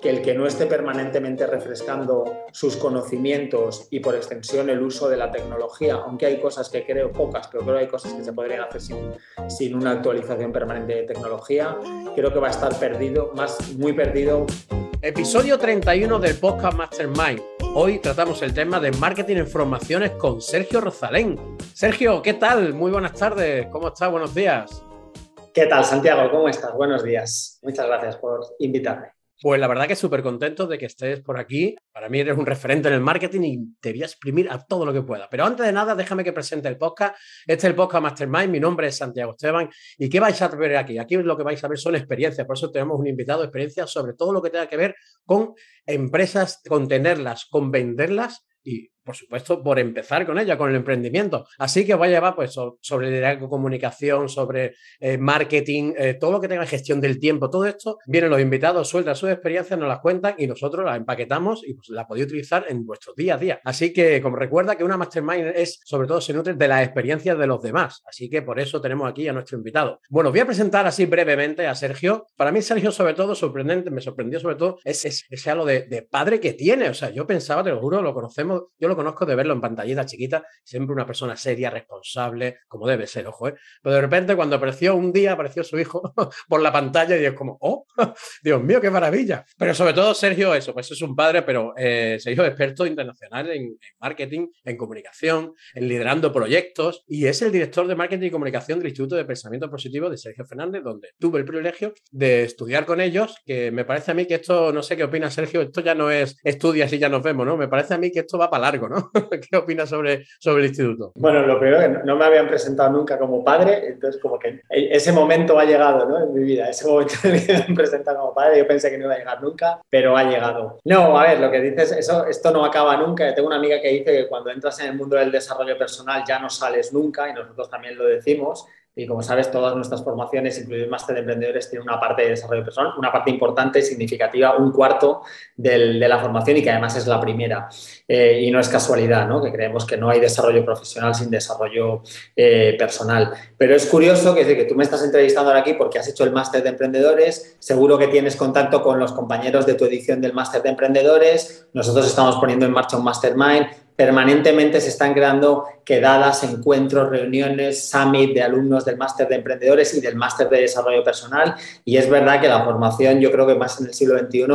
que el que no esté permanentemente refrescando sus conocimientos y por extensión el uso de la tecnología, aunque hay cosas que creo pocas, pero creo que hay cosas que se podrían hacer sin, sin una actualización permanente de tecnología, creo que va a estar perdido, más muy perdido. Episodio 31 del podcast Mastermind. Hoy tratamos el tema de marketing en formaciones con Sergio Rosalén. Sergio, ¿qué tal? Muy buenas tardes. ¿Cómo estás? Buenos días. ¿Qué tal, Santiago? ¿Cómo estás? Buenos días. Muchas gracias por invitarme. Pues la verdad que súper contento de que estés por aquí. Para mí eres un referente en el marketing y te voy a exprimir a todo lo que pueda. Pero antes de nada, déjame que presente el podcast. Este es el podcast Mastermind. Mi nombre es Santiago Esteban. ¿Y qué vais a ver aquí? Aquí lo que vais a ver son experiencias. Por eso tenemos un invitado de experiencias sobre todo lo que tenga que ver con empresas, con tenerlas, con venderlas y por supuesto, por empezar con ella, con el emprendimiento. Así que vaya, va pues sobre liderazgo, comunicación, sobre eh, marketing, eh, todo lo que tenga gestión del tiempo, todo esto, vienen los invitados, sueltan sus experiencias, nos las cuentan y nosotros las empaquetamos y pues la podéis utilizar en vuestro día a día. Así que, como recuerda que una mastermind es, sobre todo, se nutre de las experiencias de los demás. Así que por eso tenemos aquí a nuestro invitado. Bueno, voy a presentar así brevemente a Sergio. Para mí, Sergio, sobre todo, sorprendente, me sorprendió sobre todo ese, ese halo de, de padre que tiene. O sea, yo pensaba, te lo juro, lo conocemos, yo lo conozco de verlo en pantallita chiquita, siempre una persona seria, responsable, como debe ser, ojo, ¿eh? Pero de repente cuando apareció un día, apareció su hijo por la pantalla y es como, oh, Dios mío, qué maravilla. Pero sobre todo Sergio, eso, pues es un padre, pero eh, Sergio experto internacional en, marketing, en comunicación, en liderando proyectos y es el director de marketing y comunicación del Instituto de Pensamiento Positivo de Sergio Fernández, donde tuve el privilegio de estudiar con ellos, que me parece a mí que esto, no sé qué opina Sergio, esto ya no es estudias y ya nos vemos, ¿no? Me parece a mí que esto va para largo, ¿no? ¿Qué opinas sobre, sobre el instituto? Bueno, lo primero que no me habían presentado nunca como padre, entonces como que ese momento ha llegado ¿no? en mi vida, ese momento en el que me han presentado como padre, yo pensé que no iba a llegar nunca, pero ha llegado. No, a ver, lo que dices, eso, esto no acaba nunca. tengo una amiga que dice que cuando entras en el mundo del desarrollo personal ya no sales nunca y nosotros también lo decimos. Y como sabes, todas nuestras formaciones, incluido el máster de emprendedores, tienen una parte de desarrollo personal, una parte importante, y significativa, un cuarto del, de la formación y que además es la primera. Eh, y no es casualidad, ¿no? que creemos que no hay desarrollo profesional sin desarrollo eh, personal. Pero es curioso que, que tú me estás entrevistando ahora aquí porque has hecho el máster de emprendedores, seguro que tienes contacto con los compañeros de tu edición del máster de emprendedores, nosotros estamos poniendo en marcha un mastermind, permanentemente se están creando quedadas, encuentros, reuniones, summit de alumnos del máster de emprendedores y del máster de desarrollo personal. Y es verdad que la formación, yo creo que más en el siglo XXI,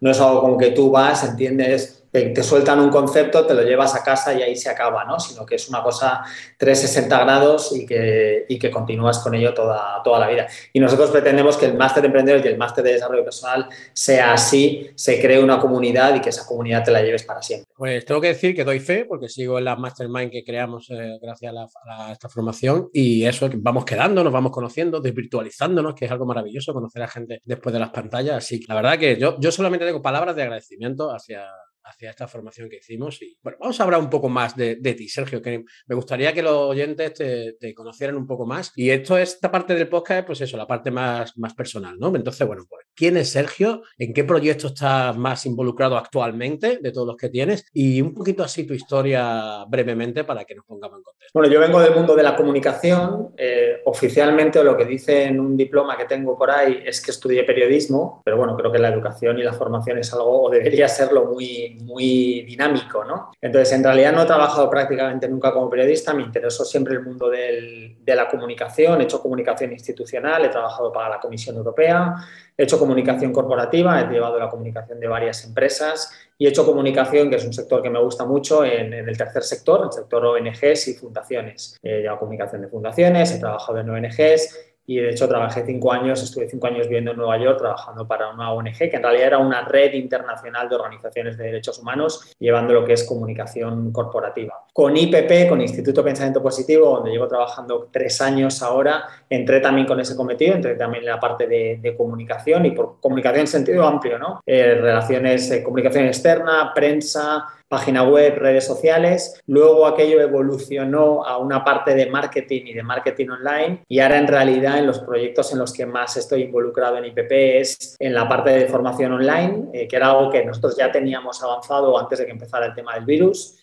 no es algo como que tú vas, entiendes te, sueltan un concepto, te lo llevas a casa y ahí se acaba, ¿no? Sino que es una cosa 360 grados y que, y que continúas con ello toda, toda la vida. Y nosotros pretendemos que el máster de emprendedores y el máster de desarrollo personal sea así, se cree una comunidad y que esa comunidad te la lleves para siempre. Pues tengo que decir que doy fe porque sigo en la mastermind que creamos eh, gracias a, esta formación y eso, vamos quedando, nos vamos conociendo, desvirtualizándonos, que es algo maravilloso conocer a gente después de las pantallas. Así que la verdad que yo, yo solamente tengo palabras de agradecimiento hacia hacia esta formación que hicimos. Y bueno, vamos a hablar un poco más de, ti, Sergio, que me gustaría que los oyentes te, conocieran un poco más. Y esto, esta parte del podcast, pues eso, la parte más, más personal, ¿no? Entonces, bueno, pues, ¿quién es Sergio? ¿En qué proyecto estás más involucrado actualmente de todos los que tienes? Y un poquito así tu historia brevemente para que nos pongamos en contexto. Bueno, yo vengo del mundo de la comunicación. Eh, oficialmente, lo que dice en un diploma que tengo por ahí es que estudié periodismo, pero bueno, creo que la educación y la formación es algo, o debería serlo, muy muy dinámico, ¿no? Entonces, en realidad no he trabajado prácticamente nunca como periodista, me interesó siempre el mundo de la comunicación, he hecho comunicación institucional, he trabajado para la Comisión Europea, he hecho comunicación corporativa, he llevado la comunicación de varias empresas y he hecho comunicación, que es un sector que me gusta mucho, en, el tercer sector, el sector ONGs y fundaciones. He llevado comunicación de fundaciones, he trabajado en ONGs y de hecho trabajé cinco años, estuve cinco años viviendo en Nueva York trabajando para una ONG que en realidad era una red internacional de organizaciones de derechos humanos llevando lo que es comunicación corporativa. Con IPP, con Instituto Pensamiento Positivo, donde llevo trabajando tres años ahora, entré también con ese cometido, entré también en la parte de, comunicación y por comunicación en sentido amplio, ¿no? Eh, relaciones, eh, comunicación externa, prensa, página web, redes sociales. Luego aquello evolucionó a una parte de marketing y de marketing online y ahora en realidad en los proyectos en los que más estoy involucrado en IPP es en la parte de formación online, eh, que era algo que nosotros ya teníamos avanzado antes de que empezara el tema del virus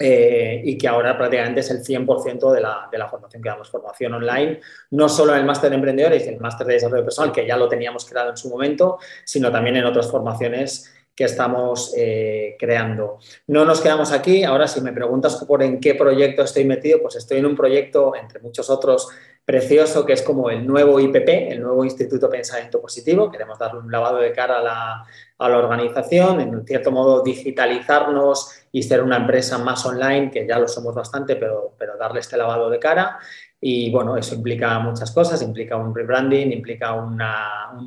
eh, y que ahora prácticamente es el 100% de la, de la, formación que damos, formación online, no solo en el máster de emprendedores el máster de desarrollo personal, que ya lo teníamos creado en su momento, sino también en otras formaciones que estamos eh, creando. No nos quedamos aquí, ahora si me preguntas por en qué proyecto estoy metido, pues estoy en un proyecto, entre muchos otros, precioso, que es como el nuevo IPP, el nuevo Instituto Pensamiento Positivo. Queremos darle un lavado de cara a la, a la organización, en cierto modo digitalizarnos y ser una empresa más online, que ya lo somos bastante, pero, pero darle este lavado de cara. Y bueno, eso implica muchas cosas, implica un rebranding, implica un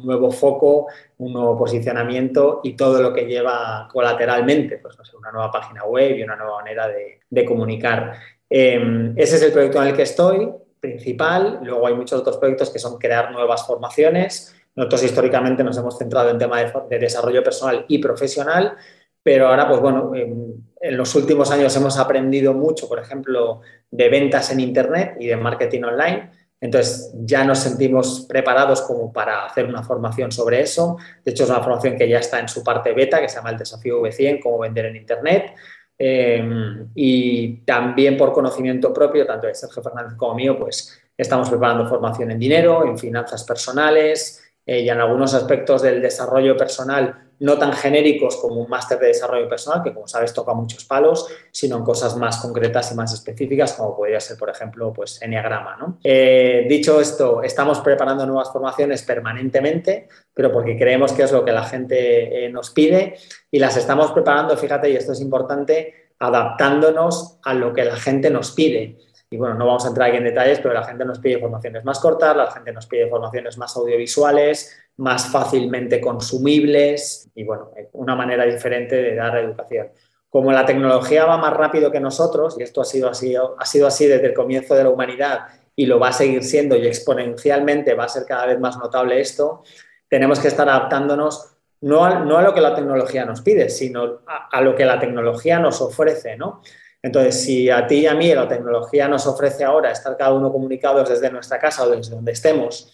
nuevo foco, un nuevo posicionamiento y todo lo que lleva colateralmente, pues una nueva página web y una nueva manera de, comunicar. Em, ese es el proyecto en el que estoy, principal. Luego hay muchos otros proyectos que son crear nuevas formaciones. Nosotros históricamente nos hemos centrado en temas de, de desarrollo personal y profesional, pero ahora, pues bueno, en los últimos años hemos aprendido mucho, por ejemplo, de ventas en Internet y de marketing online. Entonces ya nos sentimos preparados como para hacer una formación sobre eso. De hecho, es una formación que ya está en su parte beta, que se llama el desafío V100, cómo vender en Internet. Em, y también por conocimiento propio, tanto de Sergio Fernández como mío, pues estamos preparando formación en dinero, en finanzas personales eh, y en algunos aspectos del desarrollo personal no tan genéricos como un máster de desarrollo personal, que como sabes toca muchos palos, sino en cosas más concretas y más específicas, como podría ser, por ejemplo, pues Enneagrama. ¿no? Eh, dicho esto, estamos preparando nuevas formaciones permanentemente, pero porque creemos que es lo que la gente eh, nos pide y las estamos preparando, fíjate, y esto es importante, adaptándonos a lo que la gente nos pide. Y bueno, no vamos a entrar aquí en detalles, pero la gente nos pide formaciones más cortas, la gente nos pide formaciones más audiovisuales, más fácilmente consumibles y bueno, una manera diferente de dar educación. Como la tecnología va más rápido que nosotros, y esto ha sido así, ha sido así desde el comienzo de la humanidad y lo va a seguir siendo y exponencialmente va a ser cada vez más notable esto, tenemos que estar adaptándonos no a, no a lo que la tecnología nos pide, sino a, a, lo que la tecnología nos ofrece, ¿no? Entonces, si a ti y a mí la tecnología nos ofrece ahora estar cada uno comunicados desde nuestra casa o desde donde estemos,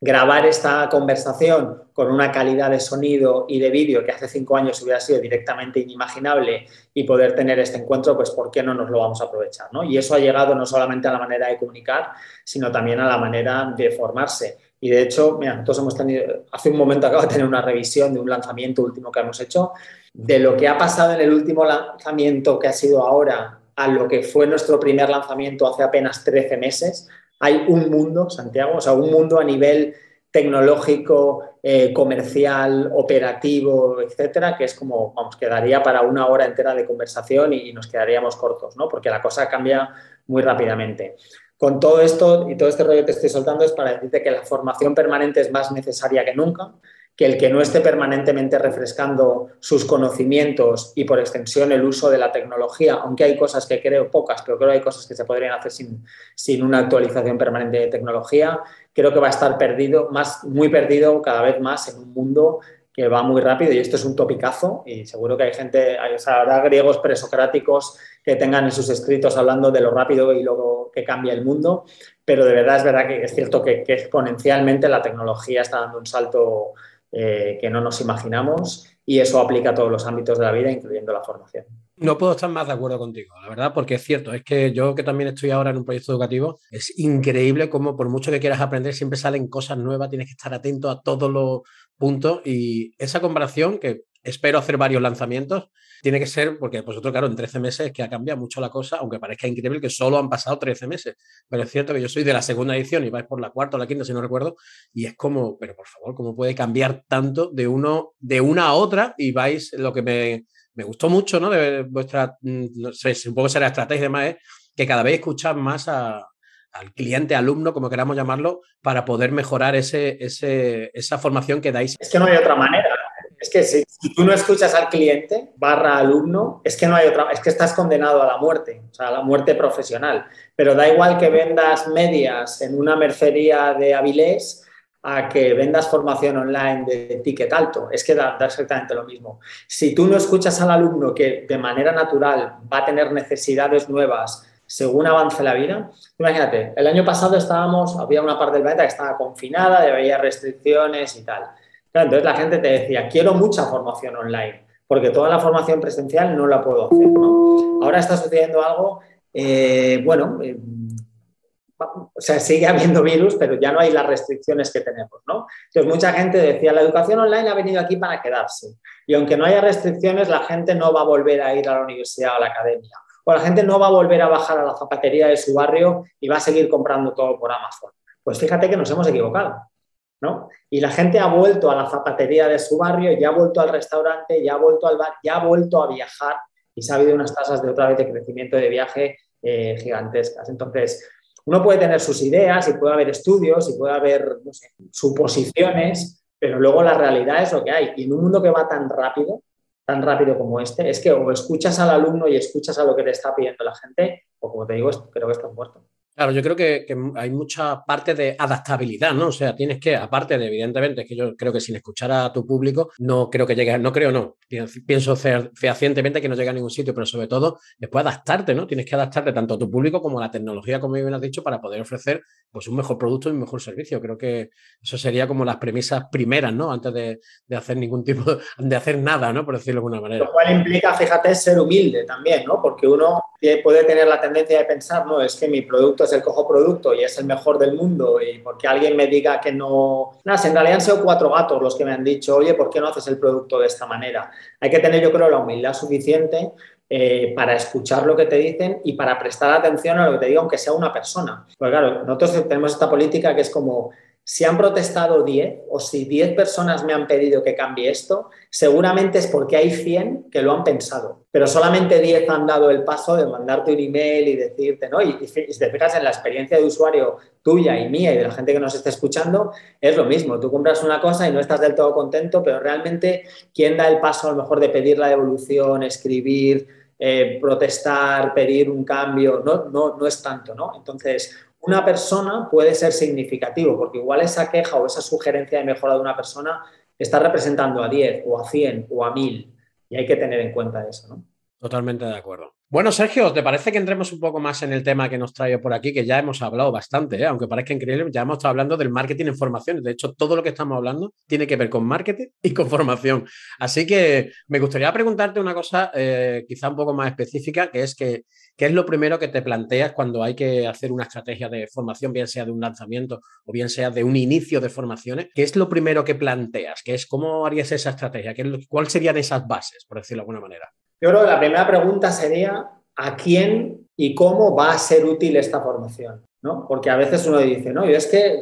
grabar esta conversación con una calidad de sonido y de vídeo que hace cinco años hubiera sido directamente inimaginable y poder tener este encuentro, pues ¿por qué no nos lo vamos a aprovechar? ¿no? Y eso ha llegado no solamente a la manera de comunicar, sino también a la manera de formarse. Y de hecho, mira, nosotros hemos tenido, hace un momento acabo de tener una revisión de un lanzamiento último que hemos hecho, de lo que ha pasado en el último lanzamiento que ha sido ahora a lo que fue nuestro primer lanzamiento hace apenas 13 meses, hay un mundo, Santiago, o sea, un mundo a nivel tecnológico, eh, comercial, operativo, etcétera, que es como, vamos, quedaría para una hora entera de conversación y, nos quedaríamos cortos, ¿no? Porque la cosa cambia muy rápidamente. Con todo esto y todo este rollo que te estoy soltando es para decirte que la formación permanente es más necesaria que nunca, que el que no esté permanentemente refrescando sus conocimientos y por extensión el uso de la tecnología, aunque hay cosas que creo pocas, pero creo que hay cosas que se podrían hacer sin, sin una actualización permanente de tecnología, creo que va a estar perdido, más, muy perdido cada vez más en un mundo que va muy rápido y esto es un topicazo y seguro que hay gente, hay, o sea, habrá griegos presocráticos que tengan en sus escritos hablando de lo rápido y lo que cambia el mundo, pero de verdad es verdad que es cierto que, que exponencialmente la tecnología está dando un salto eh, que no nos imaginamos y eso aplica a todos los ámbitos de la vida, incluyendo la formación. No puedo estar más de acuerdo contigo, la verdad, porque es cierto, es que yo que también estoy ahora en un proyecto educativo, es increíble cómo por mucho que quieras aprender, siempre salen cosas nuevas, tienes que estar atento a todos los puntos y esa comparación, que espero hacer varios lanzamientos, tiene que ser, porque vosotros, claro, en 13 meses es que ha cambiado mucho la cosa, aunque parezca increíble que solo han pasado 13 meses. Pero es cierto que yo soy de la segunda edición y vais por la cuarta o la quinta, si no recuerdo, y es como, pero por favor, ¿cómo puede cambiar tanto de uno, de una a otra? Y vais, lo que me, me gustó mucho, ¿no? De vuestra, mm, no sé, supongo que será estrategia y demás, es que cada vez escuchas más al cliente, alumno, como queramos llamarlo, para poder mejorar ese, ese, esa formación que dais. Es que no hay otra manera. Es que si, tú no escuchas al cliente barra alumno, es que no hay otra, es que estás condenado a la muerte, o sea, a la muerte profesional. Pero da igual que vendas medias en una mercería de Avilés a que vendas formación online de ticket alto. Es que da, da, exactamente lo mismo. Si tú no escuchas al alumno que de manera natural va a tener necesidades nuevas según avance la vida, imagínate, el año pasado estábamos, había una parte del planeta que estaba confinada, había restricciones y tal entonces la gente te decía, quiero mucha formación online, porque toda la formación presencial no la puedo hacer. Ahora está sucediendo algo, eh, bueno, eh, o sea, sigue habiendo virus, pero ya no hay las restricciones que tenemos, ¿no? Entonces, mucha gente decía, la educación online ha venido aquí para quedarse. Y aunque no haya restricciones, la gente no va a volver a ir a la universidad o a la academia. O la gente no va a volver a bajar a la zapatería de su barrio y va a seguir comprando todo por Amazon. Pues fíjate que nos hemos equivocado. ¿No? Y la gente ha vuelto a la zapatería de su barrio, ya ha vuelto al restaurante, ya ha vuelto al bar, ya ha vuelto a viajar y se ha habido unas tasas de otra vez de crecimiento de viaje eh, gigantescas. Entonces, uno puede tener sus ideas y puede haber estudios y puede haber suposiciones, pero luego la realidad es lo que hay. Y en un mundo que va tan rápido, tan rápido como este, es que o escuchas al alumno y escuchas a lo que te está pidiendo la gente, o como te digo, creo que estás muerto. Claro, yo creo que, hay mucha parte de adaptabilidad, ¿no? O sea, tienes que, aparte de, evidentemente, es que yo creo que sin escuchar a tu público, no creo que llegue, no creo, no, pienso fehacientemente que no llega a ningún sitio, pero sobre todo, después adaptarte, ¿no? Tienes que adaptarte tanto a tu público como a la tecnología, como bien has dicho, para poder ofrecer pues, un mejor producto y un mejor servicio. Creo que eso sería como las premisas primeras, ¿no? Antes de, de hacer ningún tipo, de hacer nada, ¿no? Por decirlo de alguna manera. Lo cual implica, fíjate, ser humilde también, ¿no? Porque uno puede tener la tendencia de pensar, no, es que mi producto es el cojo producto y es el mejor del mundo y porque alguien me diga que no... Nada, en realidad han sido cuatro gatos los que me han dicho, oye, ¿por qué no haces el producto de esta manera? Hay que tener, yo creo, la humildad suficiente eh, para escuchar lo que te dicen y para prestar atención a lo que te diga, aunque sea una persona. Pues claro, nosotros tenemos esta política que es como si han protestado 10 o si 10 personas me han pedido que cambie esto, seguramente es porque hay 100 que lo han pensado, pero solamente 10 han dado el paso de mandarte un email y decirte, ¿no? Y, si te fijas en la experiencia de usuario tuya y mía y de la gente que nos está escuchando, es lo mismo. Tú compras una cosa y no estás del todo contento, pero realmente, ¿quién da el paso a lo mejor de pedir la devolución, escribir, eh, protestar, pedir un cambio? No, no, no es tanto, ¿no? Entonces, una persona puede ser significativo, porque igual esa queja o esa sugerencia de mejora de una persona está representando a 10 o a 100 o a 1000 y hay que tener en cuenta eso, ¿no? Totalmente de acuerdo. Bueno, Sergio, ¿te parece que entremos un poco más en el tema que nos trae por aquí? Que ya hemos hablado bastante, ¿eh? aunque parezca increíble, ya hemos estado hablando del marketing en formación. De hecho, todo lo que estamos hablando tiene que ver con marketing y con formación. Así que me gustaría preguntarte una cosa eh, quizá un poco más específica, que es que, ¿qué es lo primero que te planteas cuando hay que hacer una estrategia de formación, bien sea de un lanzamiento o bien sea de un inicio de formaciones? ¿Qué es lo primero que planteas? ¿Qué es cómo harías esa estrategia? ¿Cuáles serían esas bases, por decirlo de alguna manera? Yo creo que la primera pregunta sería a quién y cómo va a ser útil esta formación, ¿no? Porque a veces uno dice, no, yo es que,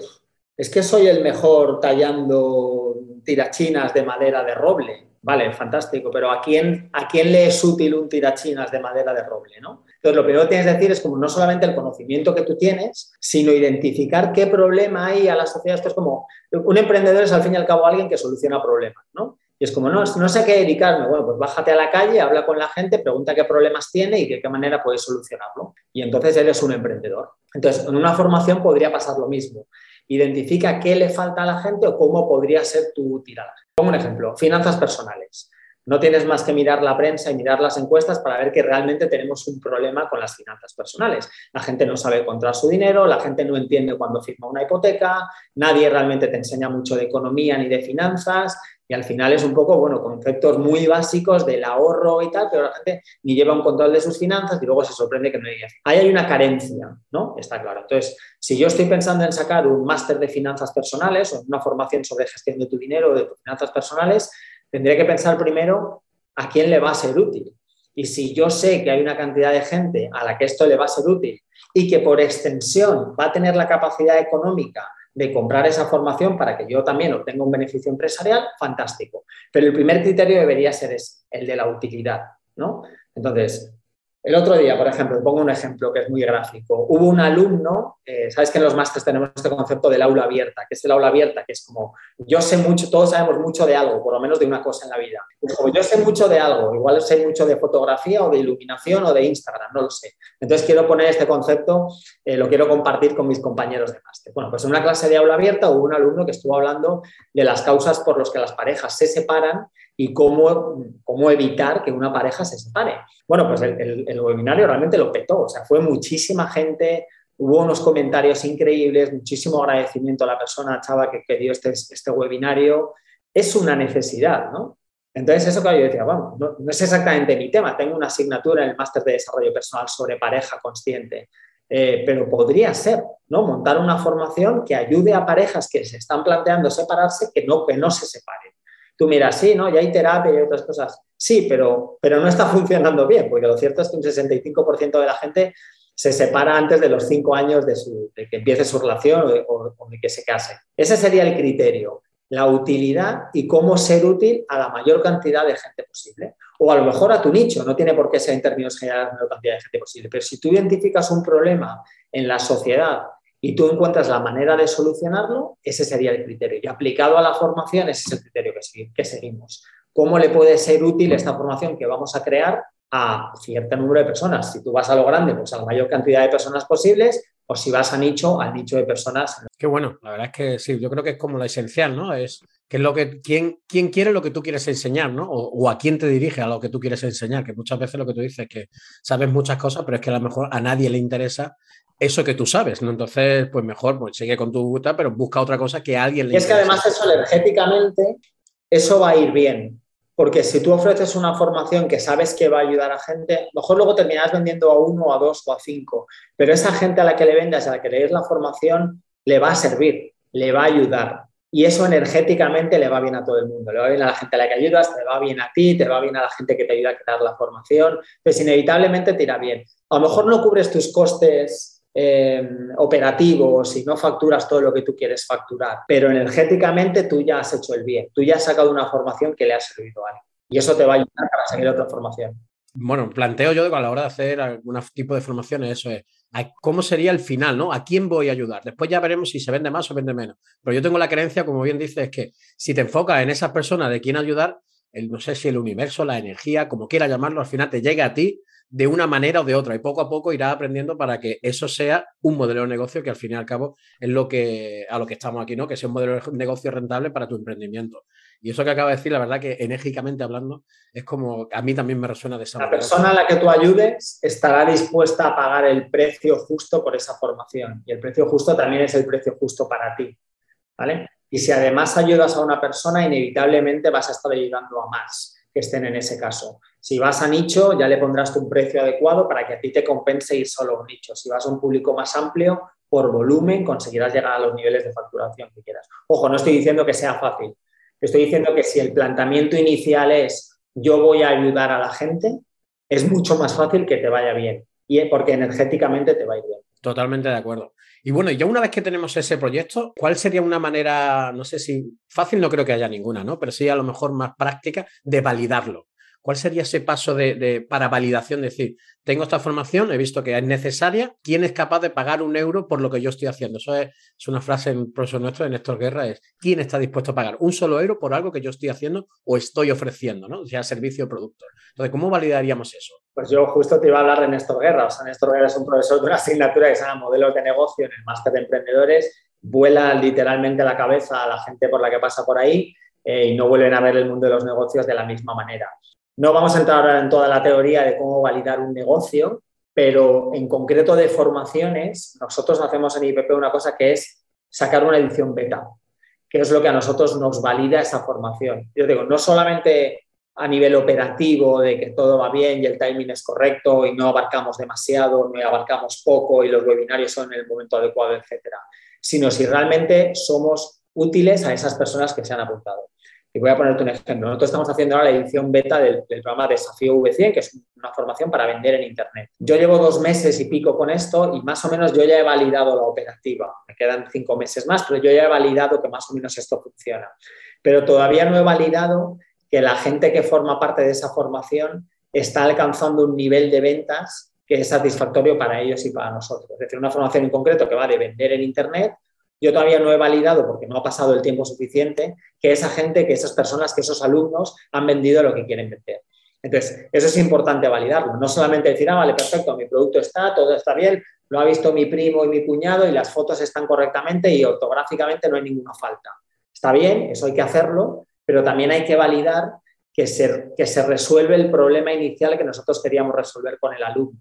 es que soy el mejor tallando tirachinas de madera de roble. Vale, fantástico, pero ¿a quién, ¿a quién le es útil un tirachinas de madera de roble? ¿no? Entonces, lo primero que tienes que decir es como no solamente el conocimiento que tú tienes, sino identificar qué problema hay a la sociedad. Esto es como, un emprendedor es al fin y al cabo alguien que soluciona problemas, ¿no? Y es como, no, no sé a qué dedicarme. Bueno, pues bájate a la calle, habla con la gente, pregunta qué problemas tiene y de qué manera puedes solucionarlo. Y entonces eres un emprendedor. Entonces, en una formación podría pasar lo mismo. Identifica qué le falta a la gente o cómo podría ser tu útil. Pongo un ejemplo, finanzas personales. No tienes más que mirar la prensa y mirar las encuestas para ver que realmente tenemos un problema con las finanzas personales. La gente no sabe encontrar su dinero, la gente no entiende cuando firma una hipoteca, nadie realmente te enseña mucho de economía ni de finanzas y al final es un poco, bueno, conceptos muy básicos del ahorro y tal, pero la gente ni lleva un control de sus finanzas y luego se sorprende que no hay. Ahí hay una carencia, ¿no? Está claro. Entonces, si yo estoy pensando en sacar un máster de finanzas personales o una formación sobre gestión de tu dinero o de tus finanzas personales, tendría que pensar primero a quién le va a ser útil. Y si yo sé que hay una cantidad de gente a la que esto le va a ser útil y que por extensión va a tener la capacidad económica de comprar esa formación para que yo también obtenga un beneficio empresarial, fantástico. Pero el primer criterio debería ser el de la utilidad, ¿no? Entonces, el otro día, por ejemplo, pongo un ejemplo que es muy gráfico. Hubo un alumno, eh, sabes que en los másteres tenemos este concepto del aula abierta, que es el aula abierta, que es como yo sé mucho, todos sabemos mucho de algo, por lo menos de una cosa en la vida. como yo sé mucho de algo, igual sé mucho de fotografía o de iluminación o de Instagram, no lo sé. Entonces quiero poner este concepto, eh, lo quiero compartir con mis compañeros de máster. Bueno, pues en una clase de aula abierta hubo un alumno que estuvo hablando de las causas por las que las parejas se separan y cómo, cómo evitar que una pareja se separe. Bueno, pues el, el, webinario realmente lo petó, o sea, fue muchísima gente, hubo unos comentarios increíbles, muchísimo agradecimiento a la persona, chava, que, que dio este, este webinario. Es una necesidad, ¿no? Entonces, eso que yo decía, no, no, es exactamente mi tema. Tengo una asignatura en el máster de desarrollo personal sobre pareja consciente, eh, pero podría ser, ¿no? Montar una formación que ayude a parejas que se están planteando separarse, que no, que no se separen. Tú miras, sí, ¿no? Ya hay terapia y otras cosas. Sí, pero, pero no está funcionando bien, porque lo cierto es que un 65% de la gente se separa antes de los cinco años de, que empiece su relación o, o de que se case. Ese sería el criterio la utilidad y cómo ser útil a la mayor cantidad de gente posible. O a lo mejor a tu nicho, no tiene por qué ser en términos generales la mayor cantidad de gente posible, pero si tú identificas un problema en la sociedad y tú encuentras la manera de solucionarlo, ese sería el criterio. Y aplicado a la formación, ese es el criterio que, seguimos. ¿Cómo le puede ser útil esta formación que vamos a crear a cierto número de personas? Si tú vas a lo grande, pues a la mayor cantidad de personas posibles, o si vas a nicho, al nicho de personas. Qué bueno, la verdad es que sí, yo creo que es como la esencial, ¿no? Es que es lo que, quién, quién quiere lo que tú quieres enseñar, ¿no? O, a quién te dirige a lo que tú quieres enseñar, que muchas veces lo que tú dices es que sabes muchas cosas, pero es que a lo mejor a nadie le interesa eso que tú sabes, ¿no? Entonces, pues mejor, pues sigue con tu gusta, pero busca otra cosa que a alguien le y es que además eso energéticamente, eso va a ir bien. Porque si tú ofreces una formación que sabes que va a ayudar a gente, mejor luego terminas vendiendo a uno, a dos o a cinco. Pero esa gente a la que le vendas, a la que le des la formación, le va a servir, le va a ayudar. Y eso energéticamente le va bien a todo el mundo. Le va bien a la gente a la que ayudas, te va bien a ti, te va bien a la gente que te ayuda a crear la formación. Pues inevitablemente te irá bien. A lo mejor no cubres tus costes eh, operativos y no facturas todo lo que tú quieres facturar, pero energéticamente tú ya has hecho el bien, tú ya has sacado una formación que le ha servido a alguien y eso te va a ayudar para seguir otra formación. Bueno, planteo yo a la hora de hacer algún tipo de formaciones, eso es, ¿cómo sería el final, no? ¿A quién voy a ayudar? Después ya veremos si se vende más o vende menos. Pero yo tengo la creencia, como bien dices, que si te enfocas en esas personas de quién ayudar, el, no sé si el universo, la energía, como quiera llamarlo, al final te llega a ti de una manera o de otra y poco a poco irás aprendiendo para que eso sea un modelo de negocio que al fin y al cabo es lo que a lo que estamos aquí, ¿no? Que sea un modelo de negocio rentable para tu emprendimiento. Y eso que acaba de decir, la verdad que enérgicamente hablando, es como a mí también me resuena de esa manera. La persona a la que tú ayudes estará dispuesta a pagar el precio justo por esa formación. Y el precio justo también es el precio justo para ti. ¿Vale? Y si además ayudas a una persona, inevitablemente vas a estar ayudando a más que estén en ese caso. Si vas a nicho, ya le pondrás un precio adecuado para que a ti te compense ir solo a un nicho. Si vas a un público más amplio, por volumen, conseguirás llegar a los niveles de facturación que quieras. Ojo, no estoy diciendo que sea fácil. Estoy diciendo que si el planteamiento inicial es yo voy a ayudar a la gente, es mucho más fácil que te vaya bien. Y porque energéticamente te va a ir bien. Totalmente de acuerdo. Y bueno, ya una vez que tenemos ese proyecto, ¿cuál sería una manera, no sé si fácil no creo que haya ninguna, ¿no? Pero sí a lo mejor más práctica de validarlo. ¿Cuál sería ese paso de, para validación? Decir, tengo esta formación, he visto que es necesaria, ¿quién es capaz de pagar un euro por lo que yo estoy haciendo? Eso es, una frase en profesor nuestro, de Néstor Guerra, es ¿quién está dispuesto a pagar un solo euro por algo que yo estoy haciendo o estoy ofreciendo, ¿no? sea servicio o producto. Entonces, ¿cómo validaríamos eso? Pues yo justo te iba a hablar de Néstor Guerra. O sea, Néstor Guerra es un profesor de una asignatura que se llama Modelos de Negocio en el Máster de Emprendedores. Vuela literalmente la cabeza a la gente por la que pasa por ahí eh, y no vuelven a ver el mundo de los negocios de la misma manera. No vamos a entrar ahora en toda la teoría de cómo validar un negocio, pero en concreto de formaciones, nosotros hacemos en IPP una cosa que es sacar una edición beta, que es lo que a nosotros nos valida esa formación. Yo digo, no solamente a nivel operativo, de que todo va bien y el timing es correcto y no abarcamos demasiado, no abarcamos poco y los webinarios son en el momento adecuado, etcétera, sino si realmente somos útiles a esas personas que se han apuntado. Y voy a ponerte un ejemplo. Nosotros estamos haciendo ahora la edición beta del, programa Desafío V100, que es una formación para vender en Internet. Yo llevo dos meses y pico con esto y más o menos yo ya he validado la operativa. Me quedan cinco meses más, pero yo ya he validado que más o menos esto funciona. Pero todavía no he validado que la gente que forma parte de esa formación está alcanzando un nivel de ventas que es satisfactorio para ellos y para nosotros. Es decir, una formación en concreto que va de vender en Internet yo todavía no he validado, porque no ha pasado el tiempo suficiente, que esa gente, que esas personas, que esos alumnos han vendido lo que quieren vender. Entonces, eso es importante validarlo. No solamente decir, ah, vale, perfecto, mi producto está, todo está bien, lo ha visto mi primo y mi cuñado y las fotos están correctamente y ortográficamente no hay ninguna falta. Está bien, eso hay que hacerlo, pero también hay que validar que se, que se resuelve el problema inicial que nosotros queríamos resolver con el alumno.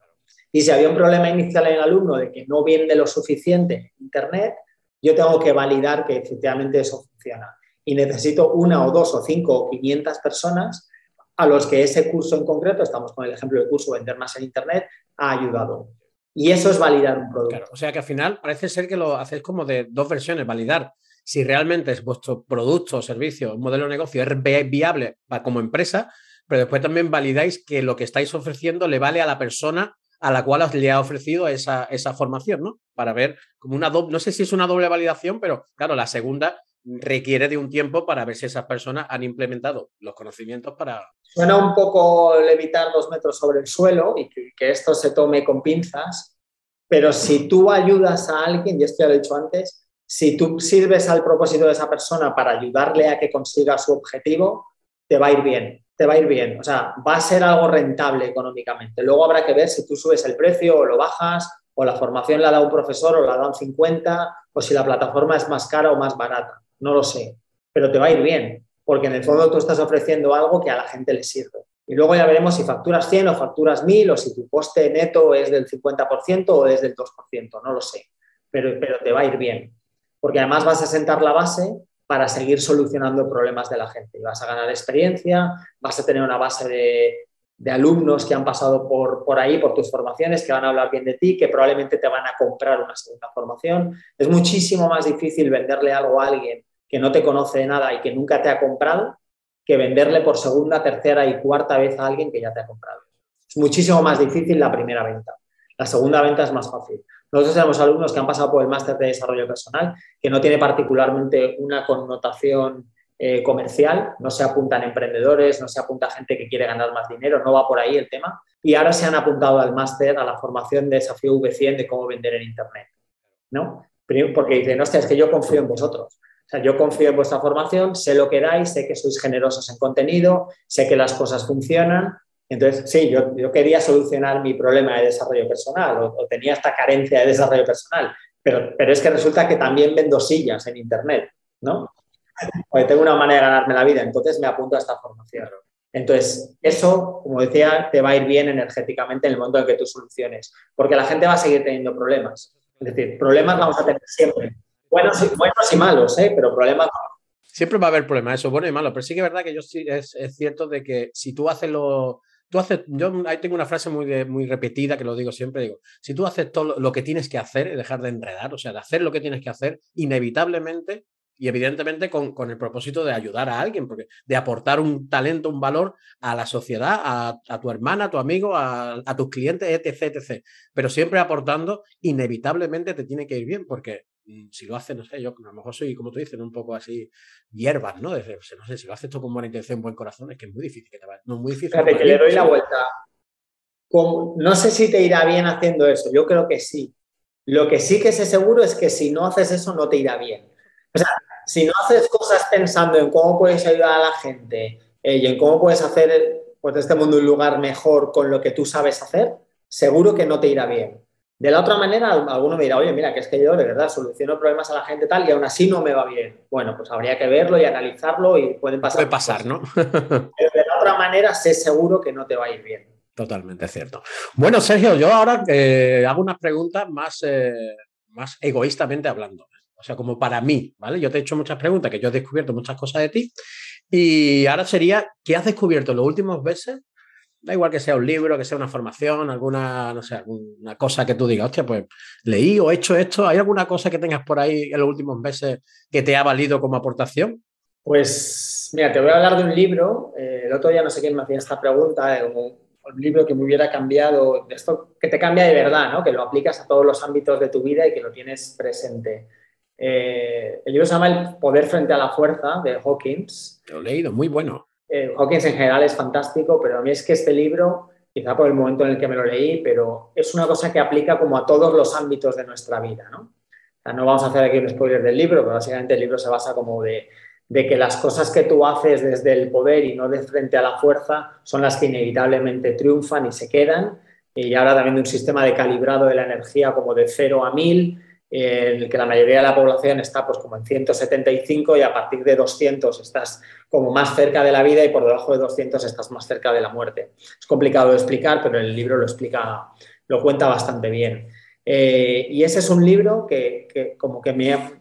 Y si había un problema inicial en el alumno de que no vende lo suficiente en Internet, yo tengo que validar que efectivamente eso funciona. Y necesito una o dos o cinco o quinientas personas a los que ese curso en concreto, estamos con el ejemplo del curso Vender más en Internet, ha ayudado. Y eso es validar un producto. o sea que al final parece ser que lo hacéis como de dos versiones, validar si realmente es vuestro producto o servicio, modelo de negocio es viable como empresa, pero después también validáis que lo que estáis ofreciendo le vale a la persona a la cual le ha ofrecido esa, esa formación, ¿no? Para ver como una doble, no sé si es una doble validación, pero claro, la segunda requiere de un tiempo para ver si esas personas han implementado los conocimientos para... Suena un poco levitar dos metros sobre el suelo y que, que esto se tome con pinzas, pero si tú ayudas a alguien, y esto ya lo he dicho antes, si tú sirves al propósito de esa persona para ayudarle a que consiga su objetivo, te va a ir bien, te va a ir bien. O sea, va a ser algo rentable económicamente. Luego habrá que ver si tú subes el precio o lo bajas, o la formación la da un profesor o la da un 50, o si la plataforma es más cara o más barata. No lo sé, pero te va a ir bien, porque en el fondo tú estás ofreciendo algo que a la gente le sirve. Y luego ya veremos si facturas 100 o facturas 1000 o si tu coste neto es del 50% o es del 2%, no lo sé, pero, pero te va a ir bien porque además vas a sentar la base para seguir solucionando problemas de la gente. Vas a ganar experiencia, vas a tener una base de, alumnos que han pasado por, por, ahí, por tus formaciones, que van a hablar bien de ti, que probablemente te van a comprar una segunda formación. Es muchísimo más difícil venderle algo a alguien que no te conoce de nada y que nunca te ha comprado que venderle por segunda, tercera y cuarta vez a alguien que ya te ha comprado. Es muchísimo más difícil la primera venta. La segunda venta es más fácil. Nosotros tenemos alumnos que han pasado por el máster de desarrollo personal, que no tiene particularmente una connotación eh, comercial, no se apuntan emprendedores, no se apunta gente que quiere ganar más dinero, no va por ahí el tema. Y ahora se han apuntado al máster, a la formación de desafío V100 de cómo vender en Internet. ¿no? Porque dicen, hostia, es que yo confío en vosotros. O sea, yo confío en vuestra formación, sé lo que dais, sé que sois generosos en contenido, sé que las cosas funcionan entonces, sí, yo, yo, quería solucionar mi problema de desarrollo personal o, tenía esta carencia de desarrollo personal, pero, pero, es que resulta que también vendo sillas en Internet, ¿no? Porque tengo una manera de ganarme la vida, entonces me apunto a esta formación. Entonces, eso, como decía, te va a ir bien energéticamente en el momento en que tú soluciones, porque la gente va a seguir teniendo problemas. Es decir, problemas vamos a tener siempre. Buenos y, buenos y malos, ¿eh? pero problemas Siempre va a haber problemas, eso, bueno y malo, pero sí que es verdad que yo sí, es, es cierto de que si tú haces lo, tú haces, yo ahí tengo una frase muy, muy repetida que lo digo siempre, digo, si tú haces todo lo que tienes que hacer dejar de enredar, o sea, de hacer lo que tienes que hacer, inevitablemente y evidentemente con, con el propósito de ayudar a alguien, porque de aportar un talento, un valor a la sociedad, a, a tu hermana, a tu amigo, a, a tus clientes, etc, etc. Pero siempre aportando, inevitablemente te tiene que ir bien, porque si lo hace, no sé, yo a lo mejor soy, como tú dices, un poco así hierbas, ¿no? no sé, si lo haces todo con buena intención, buen corazón, es que es muy difícil que te vaya. No, muy difícil. Fíjate, que le doy la vuelta. no sé si te irá bien haciendo eso, yo creo que sí. Lo que sí que sé seguro es que si no haces eso, no te irá bien. O sea, si no haces cosas pensando en cómo puedes ayudar a la gente eh, y en cómo puedes hacer pues, este mundo un lugar mejor con lo que tú sabes hacer, seguro que no te irá bien. De la otra manera, alguno me dirá, oye, mira, que es que yo de verdad soluciono problemas a la gente tal y aún así no me va bien. Bueno, pues habría que verlo y analizarlo y pueden pasar. Puede pasar, ¿no? Pero de la otra manera, sé seguro que no te va a ir bien. Totalmente cierto. Bueno, Sergio, yo ahora eh, hago unas preguntas más, eh, más egoístamente hablando. O sea, como para mí, ¿vale? Yo te he hecho muchas preguntas, que yo he descubierto muchas cosas de ti. Y ahora sería, ¿qué has descubierto en los últimos meses Da igual que sea un libro, que sea una formación, alguna, no sé, alguna cosa que tú digas, hostia, pues leí o he hecho esto. ¿Hay alguna cosa que tengas por ahí en los últimos meses que te ha valido como aportación? Pues mira, te voy a hablar de un libro. Eh, el otro día no sé quién me hacía esta pregunta, un, libro que me hubiera cambiado, esto que te cambia de verdad, ¿no? que lo aplicas a todos los ámbitos de tu vida y que lo tienes presente. Eh, el libro se llama El poder frente a la fuerza de Hawkins. Lo he leído, muy bueno. Eh, Hawkins en general es fantástico, pero a mí es que este libro, quizá por el momento en el que me lo leí, pero es una cosa que aplica como a todos los ámbitos de nuestra vida, ¿no? no vamos a hacer aquí un spoiler del libro, pero básicamente el libro se basa como de, que las cosas que tú haces desde el poder y no de frente a la fuerza son las que inevitablemente triunfan y se quedan. Y habla también de un sistema de calibrado de la energía como de 0 a 1000, en el que la mayoría de la población está pues como en 175 y a partir de 200 estás como más cerca de la vida y por debajo de 200 estás más cerca de la muerte. Es complicado de explicar, pero el libro lo explica, lo cuenta bastante bien. Eh, y ese es un libro que, como que me ha,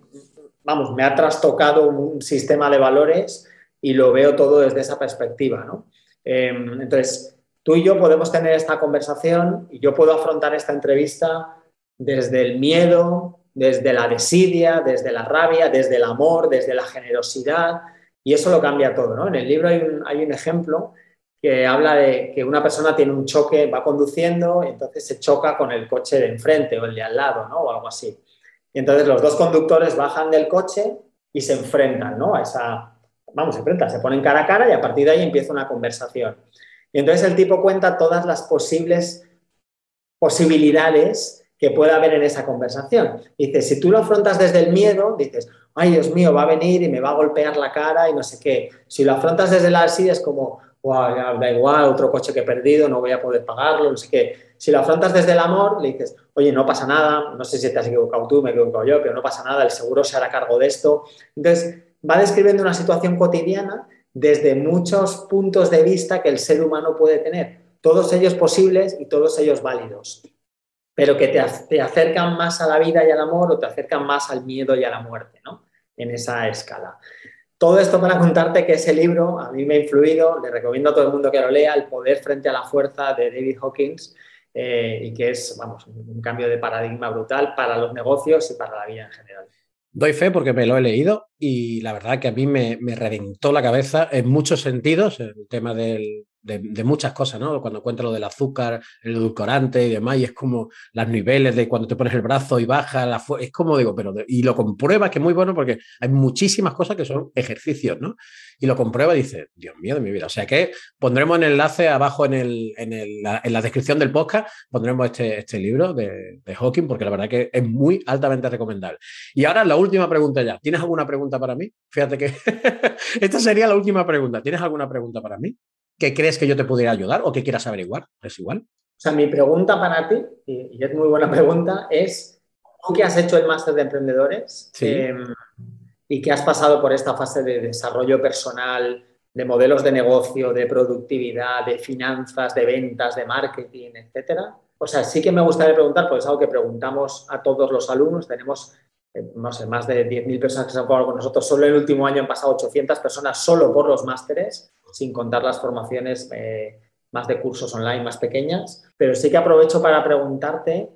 vamos, me ha trastocado un sistema de valores y lo veo todo desde esa perspectiva, ¿no? Em, entonces, tú y yo podemos tener esta conversación y yo puedo afrontar esta entrevista desde el miedo, desde la desidia, desde la rabia, desde el amor, desde la generosidad, y eso lo cambia todo. ¿no? En el libro hay un, hay un ejemplo que habla de que una persona tiene un choque, va conduciendo y entonces se choca con el coche de enfrente o el de al lado, ¿no? O algo así. Y entonces los dos conductores bajan del coche y se enfrentan, ¿no? A esa, vamos, se enfrentan, se ponen cara a cara y a partir de ahí empieza una conversación. Y entonces el tipo cuenta todas las posibles posibilidades que pueda haber en esa conversación. Dice, si tú lo afrontas desde el miedo, dices, ay Dios mío, va a venir y me va a golpear la cara y no sé qué. Si lo afrontas desde la así es como, wow, da igual, otro coche que he perdido, no voy a poder pagarlo, no sé qué. Si lo afrontas desde el amor, le dices, oye, no pasa nada, no sé si te has equivocado tú, me he equivocado yo, pero no pasa nada, el seguro se hará cargo de esto. Entonces, va describiendo una situación cotidiana desde muchos puntos de vista que el ser humano puede tener, todos ellos posibles y todos ellos válidos pero que te, acercan más a la vida y al amor o te acercan más al miedo y a la muerte, ¿no? En esa escala. Todo esto para contarte que ese libro a mí me ha influido, le recomiendo a todo el mundo que lo lea, El poder frente a la fuerza de David Hawkins, eh, y que es, vamos, un cambio de paradigma brutal para los negocios y para la vida en general. Doy fe porque me lo he leído y la verdad que a mí me, me reventó la cabeza en muchos sentidos, el tema del, de, muchas cosas, ¿no? Cuando cuenta lo del azúcar, el edulcorante y demás, y es como los niveles de cuando te pones el brazo y baja, la es como digo, pero y lo comprueba que es muy bueno porque hay muchísimas cosas que son ejercicios, ¿no? Y lo comprueba y dice, Dios mío de mi vida. O sea que pondremos el enlace abajo en, el, en, el, la, en la, descripción del podcast, pondremos este, este libro de, de, Hawking porque la verdad que es muy altamente recomendable. Y ahora la última pregunta ya. ¿Tienes alguna pregunta para mí? Fíjate que esta sería la última pregunta. ¿Tienes alguna pregunta para mí? ¿Qué crees que yo te pudiera ayudar o que quieras averiguar. Es igual. O sea, mi pregunta para ti, y, es muy buena pregunta, es, tú que has hecho el máster de emprendedores em, y que has pasado por esta fase de desarrollo personal, de modelos de negocio, de productividad, de finanzas, de ventas, de marketing, etcétera. O sea, sí que me gustaría preguntar, porque es algo que preguntamos a todos los alumnos. Tenemos, no sé, más de 10.000 personas que se han jugado con nosotros. Solo el último año han pasado 800 personas solo por los másteres sin contar las formaciones eh, más de cursos online, más pequeñas, pero sí que aprovecho para preguntarte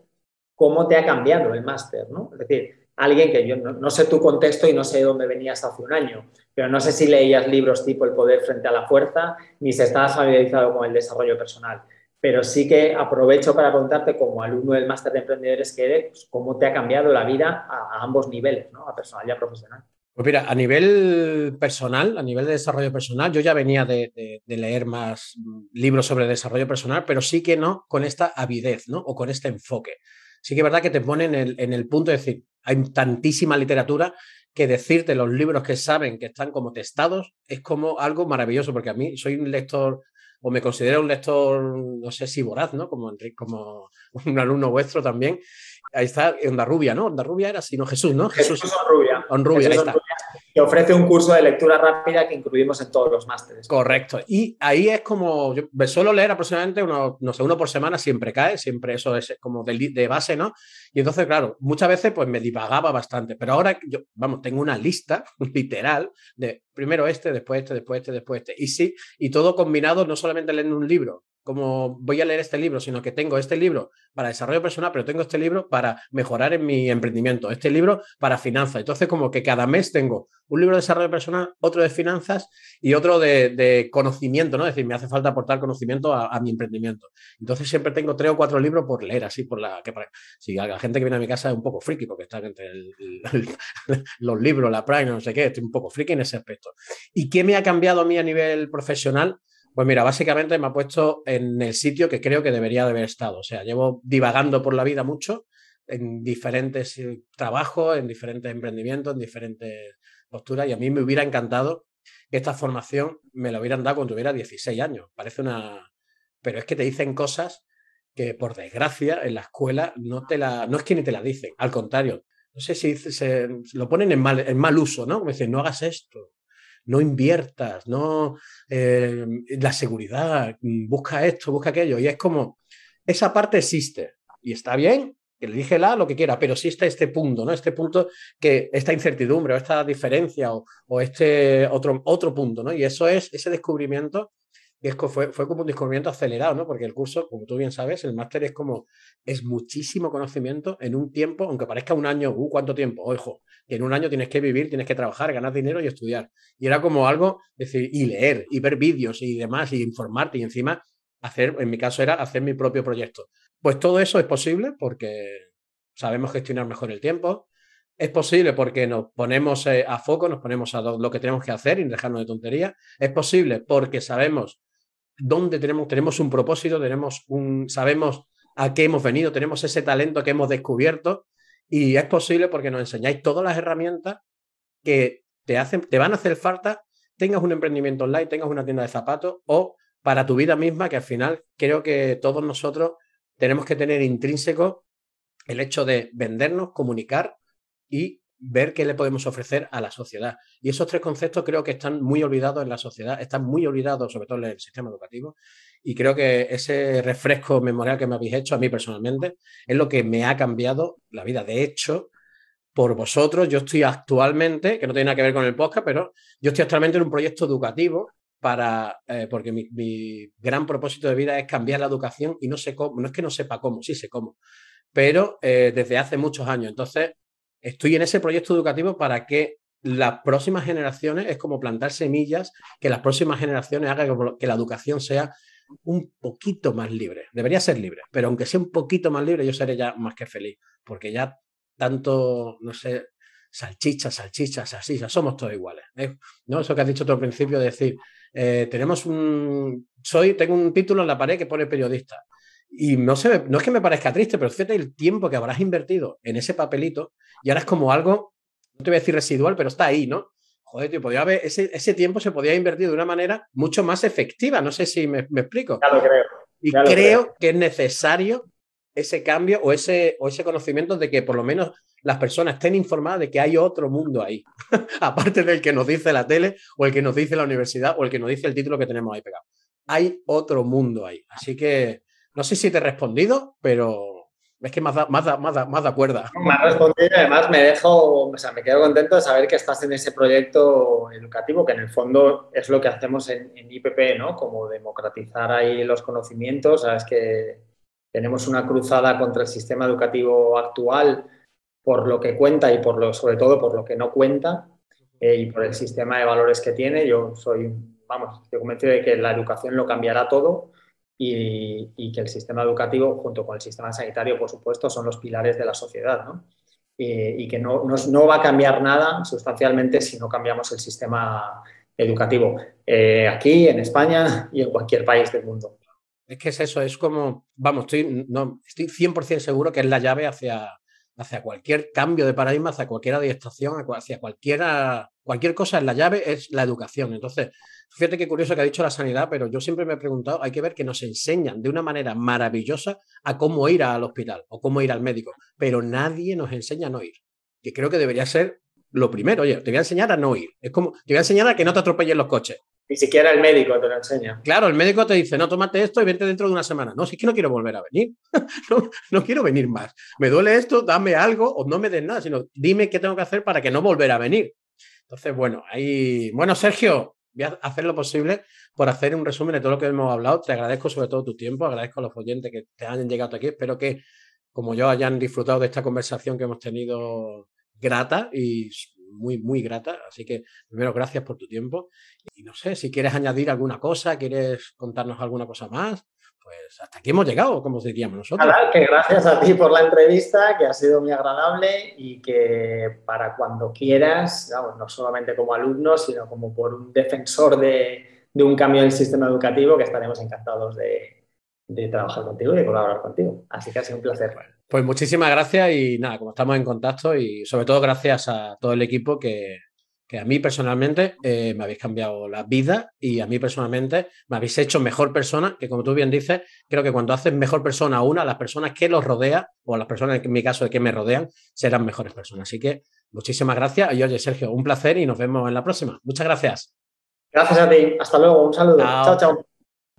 cómo te ha cambiado el máster, ¿no? Es decir, alguien que yo no, sé tu contexto y no sé dónde venías hace un año, pero no sé si leías libros tipo El poder frente a la fuerza, ni si estabas familiarizado con el desarrollo personal. Pero sí que aprovecho para preguntarte, como alumno del máster de emprendedores que eres, pues, cómo te ha cambiado la vida a, ambos niveles, ¿no? a personal y a profesional. Pues mira, a nivel personal, a nivel de desarrollo personal, yo ya venía de, leer más libros sobre desarrollo personal, pero sí que no con esta avidez, ¿no? O con este enfoque. Sí que es verdad que te pone en el, en el punto de decir, hay tantísima literatura que decirte los libros que saben que están como testados es como algo maravilloso, porque a mí soy un lector o me considero un lector, no sé si voraz, ¿no? Como, como un alumno vuestro también, ahí está Onda Rubia, ¿no? Onda Rubia era sino Jesús, ¿no? Jesús, Jesús Rubia. Rubia, ahí está. Que ofrece un curso de lectura rápida que incluimos en todos los másteres. Correcto. Y ahí es como, yo suelo leer aproximadamente uno, no sé, uno por semana, siempre cae, siempre eso es como de, de, base, ¿no? Y entonces, claro, muchas veces pues me divagaba bastante, pero ahora yo, vamos, tengo una lista literal de primero este, después este, después este, después este. Y sí, y todo combinado, no solamente leyendo un libro, como voy a leer este libro, sino que tengo este libro para desarrollo personal, pero tengo este libro para mejorar en mi emprendimiento, este libro para finanzas. Entonces, como que cada mes tengo un libro de desarrollo personal, otro de finanzas y otro de, conocimiento, ¿no? Es decir, me hace falta aportar conocimiento a, mi emprendimiento. Entonces, siempre tengo tres o cuatro libros por leer, así, por la que si la gente que viene a mi casa es un poco friki, porque está entre los libros, la Prime, no sé qué, estoy un poco friki en ese aspecto. ¿Y qué me ha cambiado a mí a nivel profesional? Pues mira, básicamente me ha puesto en el sitio que creo que debería de haber estado. O sea, llevo divagando por la vida mucho en diferentes eh, trabajos, en diferentes emprendimientos, en diferentes posturas y a mí me hubiera encantado que esta formación me la hubieran dado cuando tuviera 16 años. Parece una... Pero es que te dicen cosas que por desgracia en la escuela no te la... No es que ni te la dicen, al contrario. No sé si se, lo ponen en mal, en mal uso, ¿no? Como dicen, no hagas esto, no inviertas, no eh, la seguridad, mm, busca esto, busca aquello. Y es como, esa parte existe y está bien, que le dije la lo que quiera, pero sí está este punto, ¿no? Este punto que esta incertidumbre o esta diferencia o, o, este otro, otro punto, ¿no? Y eso es ese descubrimiento fue, fue como un descubrimiento acelerado, ¿no? Porque el curso, como tú bien sabes, el máster es como, es muchísimo conocimiento en un tiempo, aunque parezca un año, uh, ¿cuánto tiempo? Ojo, en un año tienes que vivir, tienes que trabajar, ganar dinero y estudiar. Y era como algo, decir, y leer, y ver vídeos y demás, y informarte, y encima hacer, en mi caso era hacer mi propio proyecto. Pues todo eso es posible porque sabemos gestionar mejor el tiempo, es posible porque nos ponemos eh, a foco, nos ponemos a lo que tenemos que hacer y dejarnos de tonterías. Es posible porque sabemos dónde tenemos, tenemos un propósito, tenemos un, sabemos a qué hemos venido, tenemos ese talento que hemos descubierto y es posible porque nos enseñáis todas las herramientas que te, hacen, te van a hacer falta, tengas un emprendimiento online, tengas una tienda de zapatos o para tu vida misma, que al final creo que todos nosotros tenemos que tener intrínseco el hecho de vendernos, comunicar y ver qué le podemos ofrecer a la sociedad. Y esos tres conceptos creo que están muy olvidados en la sociedad, están muy olvidados sobre todo en el sistema educativo. Y creo que ese refresco memorial que me habéis hecho a mí personalmente es lo que me ha cambiado la vida. De hecho, por vosotros, yo estoy actualmente, que no tiene nada que ver con el podcast, pero yo estoy actualmente en un proyecto educativo para, eh, porque mi, gran propósito de vida es cambiar la educación y no sé cómo, no es que no sepa cómo, sí sé cómo, pero eh, desde hace muchos años. Entonces, estoy en ese proyecto educativo para que las próximas generaciones, es como plantar semillas, que las próximas generaciones hagan que la educación sea un poquito más libre. Debería ser libre, pero aunque sea un poquito más libre, yo seré ya más que feliz, porque ya tanto, no sé, salchichas, salchichas, salchichas, somos todos iguales. ¿eh? ¿No? Eso que has dicho tú al principio, de decir, eh, tenemos un, soy, tengo un título en la pared que pone periodista. Y no, sé, no es que me parezca triste, pero fíjate el tiempo que habrás invertido en ese papelito y ahora es como algo, no te voy a decir residual, pero está ahí, ¿no? Joder, tío, podía haber, ese, ese tiempo se podía invertir de una manera mucho más efectiva. No sé si me, explico. Ya lo creo. Y creo, que es necesario ese cambio o ese, o ese conocimiento de que por lo menos las personas estén informadas de que hay otro mundo ahí, aparte del que nos dice la tele o el que nos dice la universidad o el que nos dice el título que tenemos ahí pegado. Hay otro mundo ahí. Así que no sé si te he respondido, pero es que más da, más da, más más cuerda. Me has respondido y además me dejo, o sea, me quedo contento de saber que estás en ese proyecto educativo, que en el fondo es lo que hacemos en, IPP, ¿no? Como democratizar ahí los conocimientos. Sabes que tenemos una cruzada contra el sistema educativo actual por lo que cuenta y por lo, sobre todo por lo que no cuenta eh, y por el sistema de valores que tiene. Yo soy, vamos, estoy convencido de que la educación lo cambiará todo y, que el sistema educativo, junto con el sistema sanitario, por supuesto, son los pilares de la sociedad, ¿no? y, que no, no, va a cambiar nada sustancialmente si no cambiamos el sistema educativo eh, aquí, en España y en cualquier país del mundo. Es que es eso, es como, vamos, estoy, no, estoy 100% seguro que es la llave hacia, hacia cualquier cambio de paradigma, hacia cualquier adiestración, hacia cualquiera, cualquier cosa en la llave es la educación. Entonces, fíjate qué curioso que ha dicho la sanidad, pero yo siempre me he preguntado, hay que ver que nos enseñan de una manera maravillosa a cómo ir al hospital o cómo ir al médico, pero nadie nos enseña a no ir, que creo que debería ser lo primero. Oye, te voy a enseñar a no ir. Es como, te voy a enseñar a que no te atropellen los coches. Ni siquiera el médico te lo enseña. Claro, el médico te dice, no, tómate esto y vente dentro de una semana. No, si es que no quiero volver a venir. no, no, quiero venir más. Me duele esto, dame algo o no me des nada, sino dime qué tengo que hacer para que no volver a venir. Entonces, bueno, ahí. Bueno, Sergio, voy a hacer lo posible por hacer un resumen de todo lo que hemos hablado. Te agradezco sobre todo tu tiempo, agradezco a los oyentes que te hayan llegado aquí. Espero que, como yo, hayan disfrutado de esta conversación que hemos tenido grata y muy, muy grata. Así que, primero, gracias por tu tiempo. Y no sé, si quieres añadir alguna cosa, quieres contarnos alguna cosa más, pues hasta aquí hemos llegado, como diríamos nosotros. Nada, que gracias a ti por la entrevista, que ha sido muy agradable y que para cuando quieras, no solamente como alumno, sino como por un defensor de, de un cambio en el sistema educativo, que estaremos encantados de, de trabajar contigo y de colaborar contigo. Así que ha sido un placer. Pues muchísimas gracias y nada, como estamos en contacto y sobre todo gracias a todo el equipo que, a mí personalmente eh, me habéis cambiado la vida y a mí personalmente me habéis hecho mejor persona, que como tú bien dices, creo que cuando haces mejor persona a una, las personas que los rodea o las personas en mi caso de que me rodean serán mejores personas. Así que muchísimas gracias y oye Sergio, un placer y nos vemos en la próxima. Muchas gracias. Gracias a ti. Hasta luego. Un saludo. chao. chao.